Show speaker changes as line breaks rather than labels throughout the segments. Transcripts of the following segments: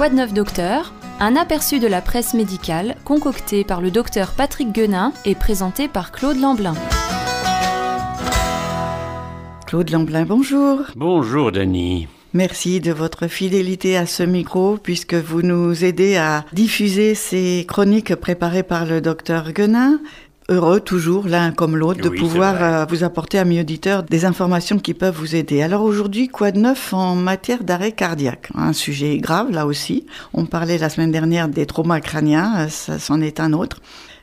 Quoi de neuf docteur? Un aperçu de la presse médicale concocté par le docteur Patrick Guenin et présenté par Claude Lamblin.
Claude Lamblin, bonjour.
Bonjour Dany.
Merci de votre fidélité à ce micro puisque vous nous aidez à diffuser ces chroniques préparées par le docteur Guenin heureux toujours l'un comme l'autre de
Oui,
pouvoir euh, vous apporter amis auditeurs des informations qui peuvent vous aider. Alors aujourd'hui, quoi de neuf en matière d'arrêt cardiaque? Un sujet grave là aussi. On parlait la semaine dernière des traumas crâniens, euh, ça c'en est un autre.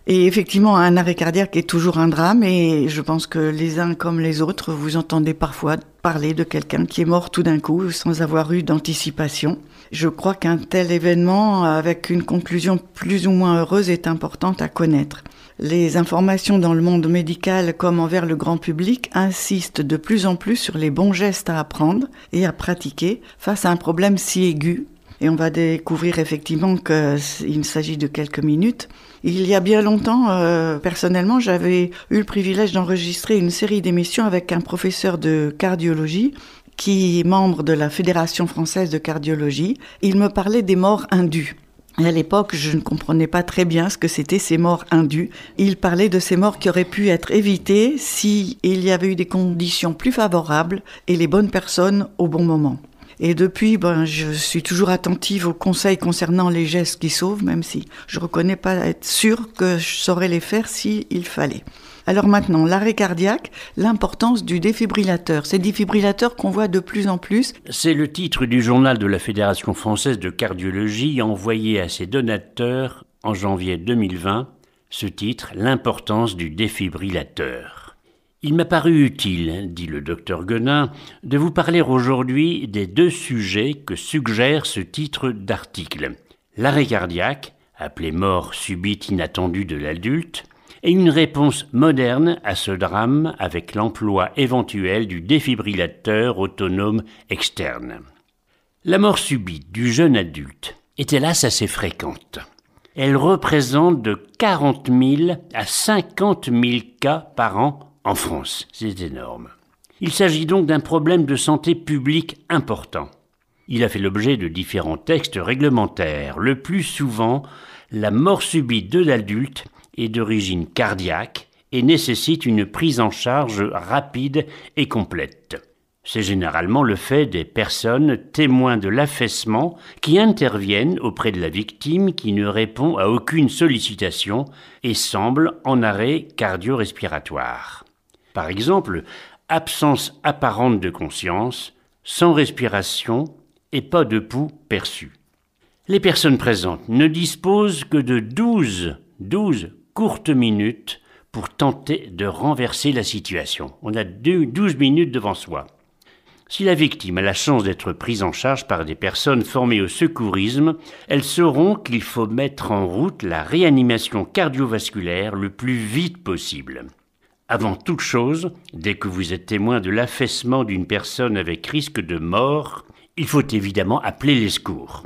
Et effectivement, un arrêt cardiaque est toujours un drame et je pense que les uns comme les autres, vous entendez parfois parler de quelqu'un qui est mort tout d'un coup sans avoir eu d'anticipation. Je crois qu'un tel événement avec une conclusion plus ou moins heureuse est importante à connaître. Les informations dans le monde médical comme envers le grand public insistent de plus en plus sur les bons gestes à apprendre et à pratiquer face à un problème si aigu. Et on va découvrir effectivement qu'il s'agit de quelques minutes. Il y a bien longtemps, euh, personnellement, j'avais eu le privilège d'enregistrer une série d'émissions avec un professeur de cardiologie qui est membre de la Fédération française de cardiologie. Il me parlait des morts indues. À l'époque, je ne comprenais pas très bien ce que c'était ces morts indues. Il parlait de ces morts qui auraient pu être évitées si il y avait eu des conditions plus favorables et les bonnes personnes au bon moment. Et depuis, ben, je suis toujours attentive aux conseils concernant les gestes qui sauvent, même si je reconnais pas être sûre que je saurais les faire s'il il fallait. Alors maintenant, l'arrêt cardiaque, l'importance du défibrillateur. Ces défibrillateurs qu'on voit de plus en plus,
C'est le titre du journal de la Fédération française de cardiologie envoyé à ses donateurs en janvier 2020. Ce titre, L'importance du défibrillateur. Il m'a paru utile, dit le docteur Guenin, de vous parler aujourd'hui des deux sujets que suggère ce titre d'article. L'arrêt cardiaque, appelé mort subite inattendue de l'adulte, et une réponse moderne à ce drame avec l'emploi éventuel du défibrillateur autonome externe. La mort subite du jeune adulte est hélas assez fréquente. Elle représente de 40 000 à 50 000 cas par an en France. C'est énorme. Il s'agit donc d'un problème de santé publique important. Il a fait l'objet de différents textes réglementaires. Le plus souvent, la mort subite de l'adulte est d'origine cardiaque et nécessite une prise en charge rapide et complète. C'est généralement le fait des personnes témoins de l'affaissement qui interviennent auprès de la victime qui ne répond à aucune sollicitation et semble en arrêt cardio-respiratoire. Par exemple, absence apparente de conscience, sans respiration et pas de pouls perçu. Les personnes présentes ne disposent que de 12, 12 courtes minutes pour tenter de renverser la situation. On a deux- 12 minutes devant soi. Si la victime a la chance d'être prise en charge par des personnes formées au secourisme, elles sauront qu'il faut mettre en route la réanimation cardiovasculaire le plus vite possible. Avant toute chose, dès que vous êtes témoin de l'affaissement d'une personne avec risque de mort, il faut évidemment appeler les secours.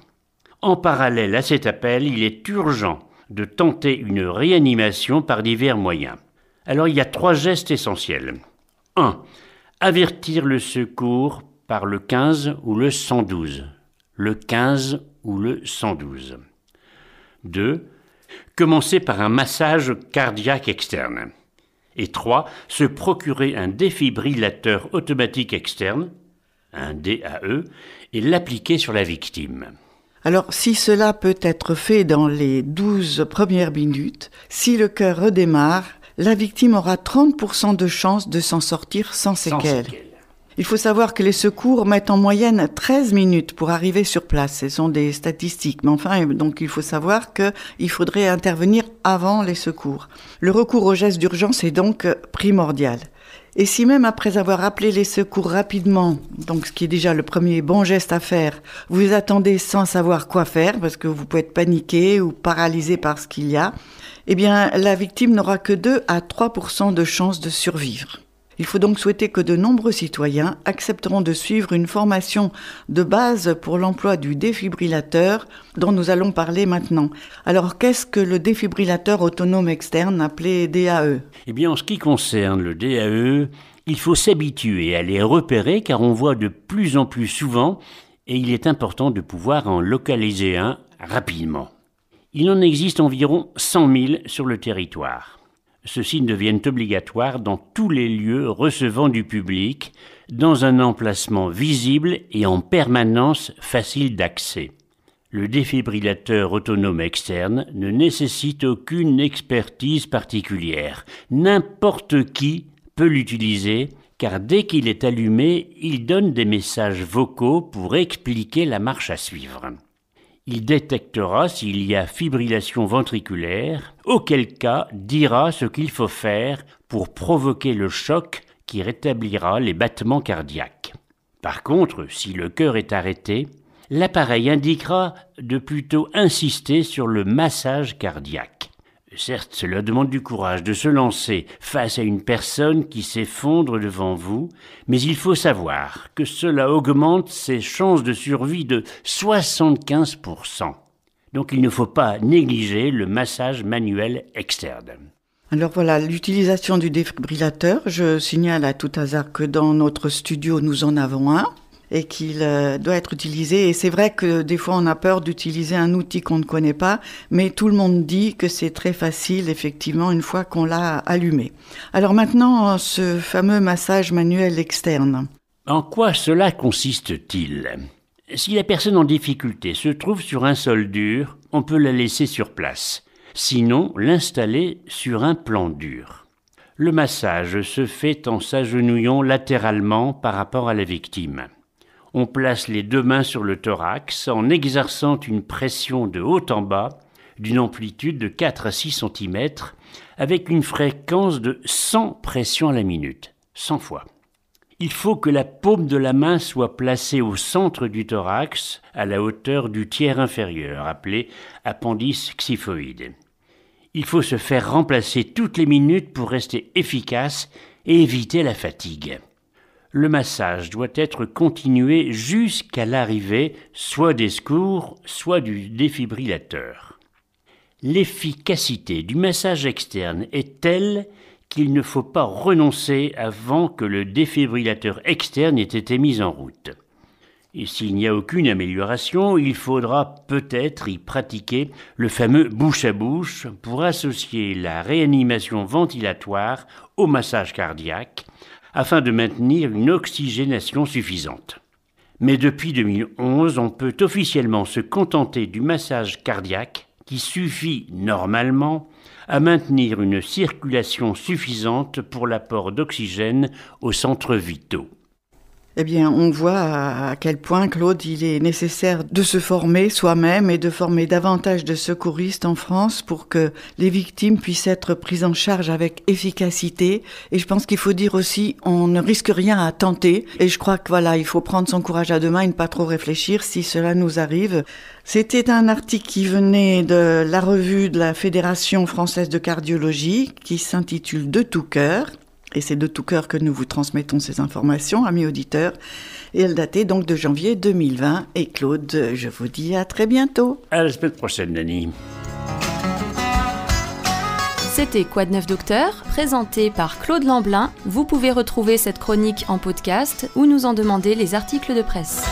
En parallèle à cet appel, il est urgent de tenter une réanimation par divers moyens. Alors il y a trois gestes essentiels. 1. Avertir le secours par le 15 ou le 112. Le 15 ou le 112. 2. Commencer par un massage cardiaque externe. Et 3. Se procurer un défibrillateur automatique externe, un DAE, et l'appliquer sur la victime.
Alors, si cela peut être fait dans les 12 premières minutes, si le cœur redémarre, la victime aura 30% de chances de s'en sortir sans
Sans séquelles.
Il faut savoir que les secours mettent en moyenne 13 minutes pour arriver sur place. Ce sont des statistiques. Mais enfin, donc il faut savoir qu'il faudrait intervenir avant les secours. Le recours aux gestes d'urgence est donc primordial. Et si même après avoir appelé les secours rapidement, donc ce qui est déjà le premier bon geste à faire, vous attendez sans savoir quoi faire parce que vous pouvez être paniqué ou paralysé par ce qu'il y a, eh bien la victime n'aura que 2 à 3% de chances de survivre. Il faut donc souhaiter que de nombreux citoyens accepteront de suivre une formation de base pour l'emploi du défibrillateur dont nous allons parler maintenant. Alors qu'est-ce que le défibrillateur autonome externe appelé DAE
Eh bien, en ce qui concerne le DAE, il faut s'habituer à les repérer car on voit de plus en plus souvent et il est important de pouvoir en localiser un rapidement. Il en existe environ 100 000 sur le territoire. Ceux-ci deviennent obligatoires dans tous les lieux recevant du public, dans un emplacement visible et en permanence facile d'accès. Le défibrillateur autonome externe ne nécessite aucune expertise particulière. N'importe qui peut l'utiliser car dès qu'il est allumé, il donne des messages vocaux pour expliquer la marche à suivre. Il détectera s'il y a fibrillation ventriculaire, auquel cas dira ce qu'il faut faire pour provoquer le choc qui rétablira les battements cardiaques. Par contre, si le cœur est arrêté, l'appareil indiquera de plutôt insister sur le massage cardiaque. Certes, cela demande du courage de se lancer face à une personne qui s'effondre devant vous, mais il faut savoir que cela augmente ses chances de survie de 75%. Donc il ne faut pas négliger le massage manuel externe.
Alors voilà, l'utilisation du défibrillateur, je signale à tout hasard que dans notre studio, nous en avons un et qu'il euh, doit être utilisé. Et c'est vrai que des fois on a peur d'utiliser un outil qu'on ne connaît pas, mais tout le monde dit que c'est très facile effectivement une fois qu'on l'a allumé. Alors maintenant, ce fameux massage manuel externe.
En quoi cela consiste-t-il? Si la personne en difficulté se trouve sur un sol dur, on peut la laisser sur place. Sinon, l'installer sur un plan dur. Le massage se fait en s'agenouillant latéralement par rapport à la victime. On place les deux mains sur le thorax en exerçant une pression de haut en bas d'une amplitude de 4 à 6 cm avec une fréquence de 100 pressions à la minute, 100 fois. Il faut que la paume de la main soit placée au centre du thorax, à la hauteur du tiers inférieur, appelé appendice xyphoïde. Il faut se faire remplacer toutes les minutes pour rester efficace et éviter la fatigue le massage doit être continué jusqu'à l'arrivée soit des secours, soit du défibrillateur. L'efficacité du massage externe est telle qu'il ne faut pas renoncer avant que le défibrillateur externe ait été mis en route. Et s'il n'y a aucune amélioration, il faudra peut-être y pratiquer le fameux bouche à bouche pour associer la réanimation ventilatoire au massage cardiaque afin de maintenir une oxygénation suffisante. Mais depuis 2011, on peut officiellement se contenter du massage cardiaque qui suffit normalement à maintenir une circulation suffisante pour l'apport d'oxygène aux centres vitaux.
Eh bien, on voit à quel point, Claude, il est nécessaire de se former soi-même et de former davantage de secouristes en France pour que les victimes puissent être prises en charge avec efficacité. Et je pense qu'il faut dire aussi, on ne risque rien à tenter. Et je crois que voilà, il faut prendre son courage à deux mains et ne pas trop réfléchir si cela nous arrive. C'était un article qui venait de la revue de la Fédération française de cardiologie qui s'intitule De tout cœur et c'est de tout cœur que nous vous transmettons ces informations, amis auditeurs. Et elle datait donc de janvier 2020. Et Claude, je vous dis à très bientôt.
À la semaine prochaine, Nani.
C'était Quoi de neuf docteur, présenté par Claude Lamblin. Vous pouvez retrouver cette chronique en podcast ou nous en demander les articles de presse.